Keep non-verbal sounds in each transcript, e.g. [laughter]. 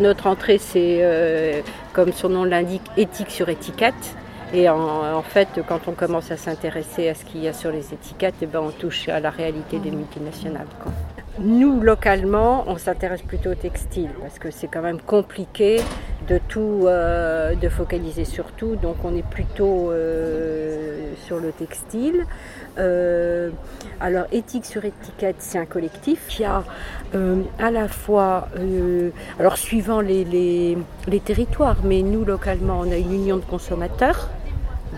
Notre entrée, c'est, comme son nom l'indique, éthique sur étiquette. Et en, fait, quand on commence à s'intéresser à ce qu'il y a sur les étiquettes, eh ben, on touche à la réalité des multinationales. Nous, localement, on s'intéresse plutôt au textile parce que c'est quand même compliqué de tout, euh, de focaliser sur tout. Donc, on est plutôt euh, sur le textile. Euh, alors, éthique sur étiquette, c'est un collectif qui a à la fois, alors suivant les, territoires, mais nous, localement, on a une union de consommateurs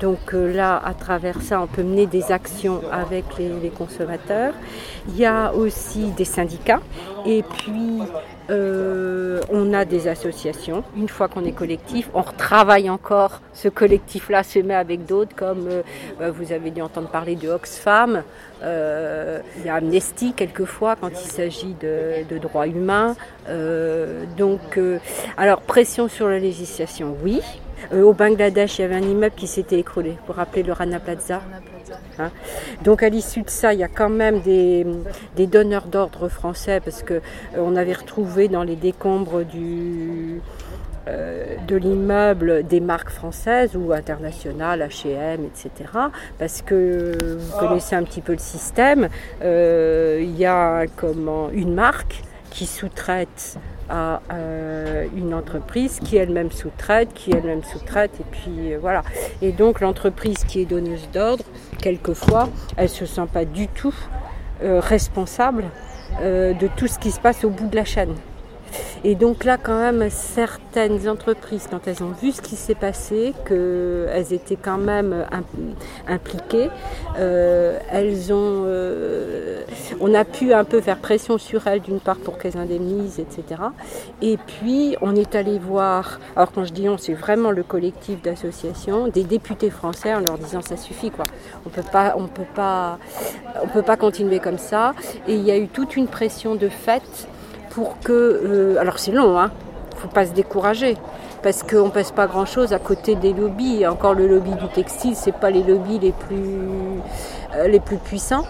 donc là, à travers ça, on peut mener des actions avec les, consommateurs. Il y a aussi des syndicats et puis euh, on a des associations. Une fois qu'on est collectif, on retravaille encore. Ce collectif-là se met avec d'autres, comme euh, bah, vous avez dû entendre parler de Oxfam. il y a Amnesty quelquefois quand il s'agit de, de, droits humains. donc, alors pression sur la législation, oui. Euh, au Bangladesh, il y avait un immeuble qui s'était écroulé, pour rappeler le Rana Plaza. Hein. Donc à l'issue de ça, il y a quand même des, donneurs d'ordre français, parce qu'on euh, avait retrouvé dans les décombres du, euh, de l'immeuble des marques françaises ou internationales, H&M, etc. Parce que vous connaissez un petit peu le système, il y a comment, une marque qui sous-traite à euh, une entreprise qui elle-même sous-traite, qui elle-même sous-traite, et puis euh, voilà. Et donc l'entreprise qui est donneuse d'ordre, quelquefois, elle se sent pas du tout euh, responsable de tout ce qui se passe au bout de la chaîne. Et donc là, quand même, certaines entreprises, quand elles ont vu ce qui s'est passé, qu'elles étaient quand même impliquées, euh, elles ont, euh, on a pu un peu faire pression sur elles d'une part pour qu'elles indemnisent, etc. Et puis on est allé voir, alors quand je dis on, c'est vraiment le collectif d'associations, des députés français en leur disant ça suffit quoi. On peut pas, on peut pas, on peut pas continuer comme ça. Et il y a eu toute une pression de fait Euh, alors c'est long, hein, faut pas se décourager. Parce qu'on pèse pas grand-chose à côté des lobbies. encore le lobby du textile, c'est pas les lobbies les plus, euh, puissants.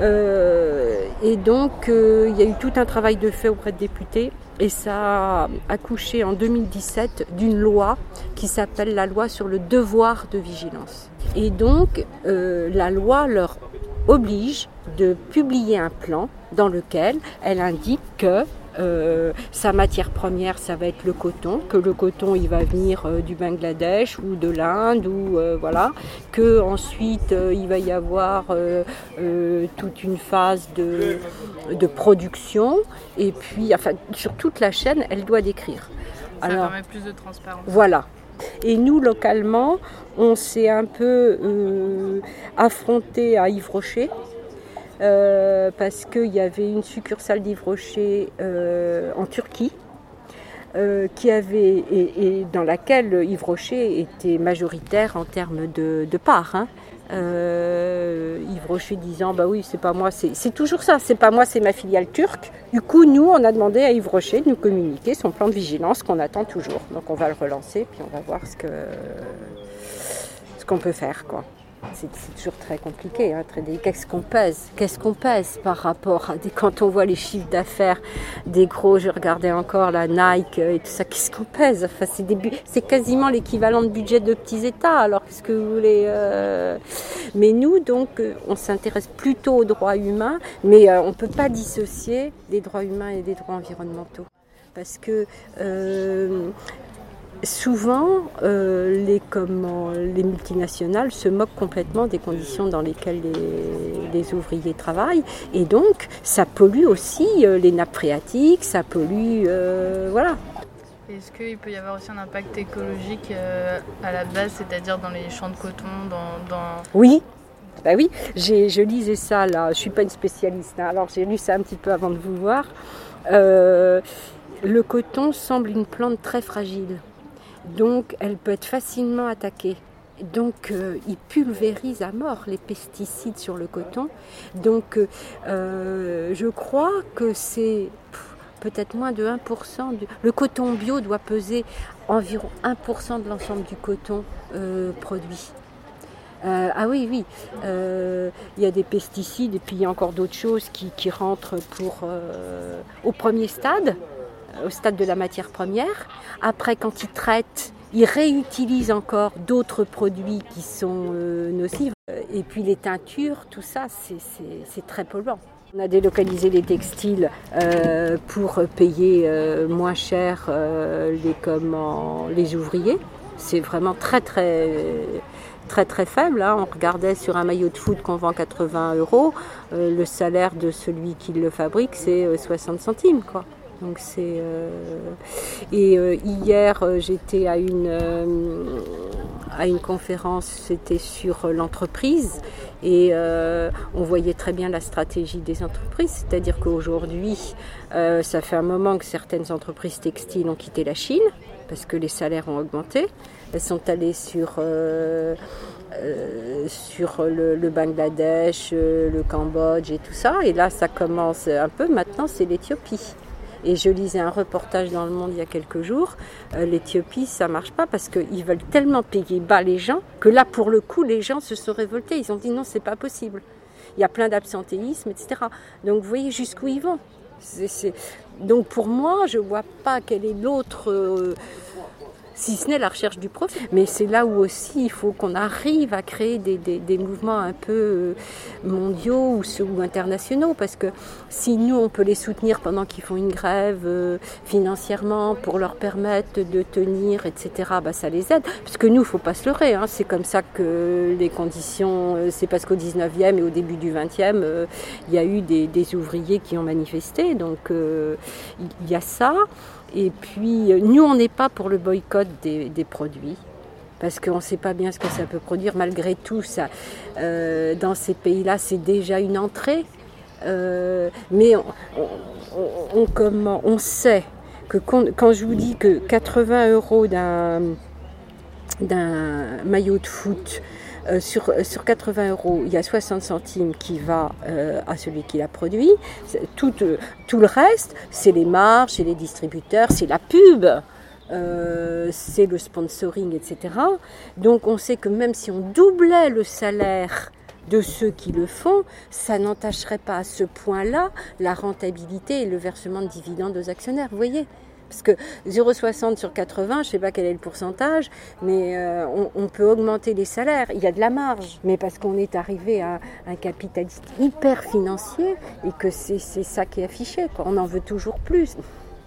Euh, et donc, il y a eu tout un travail de fait auprès de députés. Et ça a accouché en 2017 d'une loi qui s'appelle la loi sur le devoir de vigilance. Et donc, la loi leur oblige de publier un plan dans lequel elle indique que euh, sa matière première, ça va être le coton, que le coton, il va venir euh, du Bangladesh ou de l'Inde, ou euh, voilà, que ensuite il va y avoir toute une phase de, de, production, et puis, enfin, sur toute la chaîne, elle doit décrire. Ça Alors, permet plus de transparence. Voilà. Et nous, localement, on s'est un peu affronté à Yves Rocher euh, parce qu'il y avait une succursale d'Yves Rocher euh, en Turquie. Euh, qui avait, et, dans laquelle Yves Rocher était majoritaire en termes de, de part. Hein. Yves Rocher disant bah oui c'est pas moi c'est toujours ça c'est pas moi c'est ma filiale turque. Du coup nous on a demandé à Yves Rocher de nous communiquer son plan de vigilance qu'on attend toujours. Donc on va le relancer puis on va voir ce que ce qu'on peut faire quoi c'est toujours très compliqué, hein, Qu'est-ce qu'on pèse? Qu'est-ce qu'on pèse par rapport à quand on voit les chiffres d'affaires des gros, je regardais encore la Nike et tout ça, qu'est-ce qu'on pèse? Enfin, c'est, quasiment l'équivalent de budget de petits États. Alors, qu'est-ce que vous voulez euh? Mais nous, donc, euh, on s'intéresse plutôt aux droits humains, mais euh, on ne peut pas dissocier des droits humains et des droits environnementaux parce que souvent, euh, les, les, multinationales se moquent complètement des conditions dans lesquelles les, ouvriers travaillent. Et donc, ça pollue aussi euh, les nappes phréatiques, ça pollue. Euh, voilà. Est-ce qu'il peut y avoir aussi un impact écologique à la base, c'est-à-dire dans les champs de coton dans, Oui, bah oui, je lisais ça là, je ne suis pas une spécialiste, hein. alors j'ai lu ça un petit peu avant de vous voir. le coton semble une plante très fragile. Donc elle peut être facilement attaquée. Donc euh, il pulvérise à mort les pesticides sur le coton. Donc euh, je crois que c'est peut-être moins de 1%. Le coton bio doit peser environ 1% de l'ensemble du coton euh, produit. ah oui, oui, il y a des pesticides et puis il y a encore d'autres choses qui, qui rentrent pour, au premier stade. Au stade de la matière première. Après, quand ils traitent, ils réutilisent encore d'autres produits qui sont nocifs. Et puis les teintures, tout ça, c'est très polluant. On a délocalisé les textiles euh, pour payer euh, moins cher euh, les ouvriers. C'est vraiment très très très très faible. Hein. On regardait sur un maillot de foot qu'on vend 80 euros, le salaire de celui qui le fabrique c'est 60 centimes quoi. Donc c'est et hier j'étais à une à une conférence, c'était sur l'entreprise et euh, on voyait très bien la stratégie des entreprises, c'est-à-dire qu'aujourd'hui, euh, ça fait un moment que certaines entreprises textiles ont quitté la Chine parce que les salaires ont augmenté. Elles sont allées sur, euh, sur le, le, Bangladesh, le Cambodge et tout ça. Et là, ça commence un peu. Maintenant, c'est l'Éthiopie. Et je lisais un reportage dans Le Monde il y a quelques jours. Euh, L'Éthiopie, ça marche pas parce qu'ils veulent tellement payer bas les gens que là, pour le coup, les gens se sont révoltés. Ils ont dit non, c'est pas possible. Il y a plein d'absentéisme, etc. Donc vous voyez jusqu'où ils vont. Donc pour moi, je vois pas quel est l'autre. Euh, si ce n'est la recherche du profit. Mais c'est là où aussi il faut qu'on arrive à créer des, mouvements un peu euh, mondiaux ou, internationaux, parce que si nous, on peut les soutenir pendant qu'ils font une grève euh, financièrement pour leur permettre de tenir, etc., bah, ça les aide. Parce que nous, il ne faut pas se leurrer, hein. c'est comme ça que les conditions, euh, c'est parce qu'au 19e et au début du 20e, il y a eu des, ouvriers qui ont manifesté, donc il y a ça. Et puis, euh, nous, on n'est pas pour le boycott des, produits parce qu'on ne sait pas bien ce que ça peut produire. Malgré tout, ça, euh, dans ces pays-là, c'est déjà une entrée. Euh, mais on, comment, on sait que quand, je vous dis que 80 euros d'un maillot de foot euh, sur, sur 80 euros, il y a 60 centimes qui va euh, à celui qui l'a produit. Tout, euh, tout le reste, c'est les marges, c'est les distributeurs, c'est la pub. c'est le sponsoring, etc. Donc on sait que même si on doublait le salaire de ceux qui le font, ça n'entacherait pas à ce point-là la rentabilité et le versement de dividendes aux actionnaires. Vous voyez parce que 0,60 sur 80, je ne sais pas quel est le pourcentage, mais euh, on, peut augmenter les salaires. Il y a de la marge, mais parce qu'on est arrivé à un capitaliste hyper financier et que c'est ça qui est affiché. On en veut toujours plus.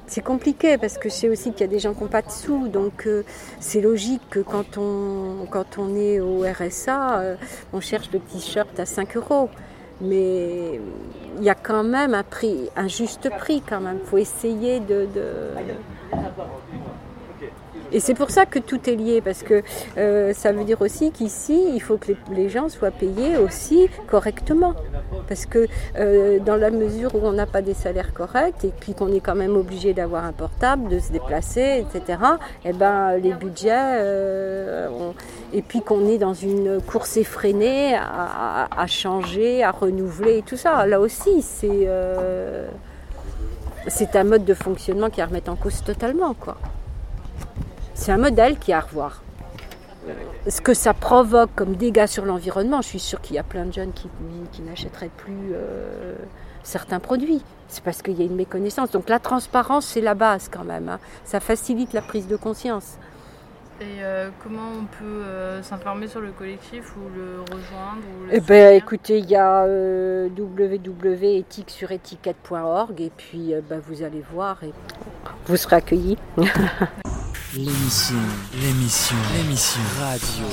C'est compliqué parce que je sais aussi qu'il y a des gens qui n'ont pas de sous, donc euh, c'est logique que quand on, quand on est au RSA, euh, on cherche le t-shirt à 5 euros mais il y a quand même un prix, un juste prix quand même. Il faut essayer de, et c'est pour ça que tout est lié, parce que euh, ça veut dire aussi qu'ici, il faut que les, gens soient payés aussi correctement. Parce que euh, dans la mesure où on n'a pas des salaires corrects, et puis qu'on est quand même obligé d'avoir un portable, de se déplacer, etc., et eh ben, les budgets, euh, et puis qu'on est dans une course effrénée à, changer, à renouveler, et tout ça. Là aussi, c'est c'est un mode de fonctionnement qui à remettre en cause totalement, quoi. C'est un modèle qui est à revoir. Ce que ça provoque comme dégâts sur l'environnement, je suis sûre qu'il y a plein de jeunes qui, n'achèteraient plus euh, certains produits. C'est parce qu'il y a une méconnaissance. Donc la transparence, c'est la base quand même. Hein. Ça facilite la prise de conscience. Et euh, comment on peut euh, s'informer sur le collectif ou le rejoindre Eh ben, écoutez, il y a euh, www.éthique-sur-étiquette.org et puis bah, vous allez voir et vous serez accueillis. [laughs] L'émission, l'émission, l'émission. Radio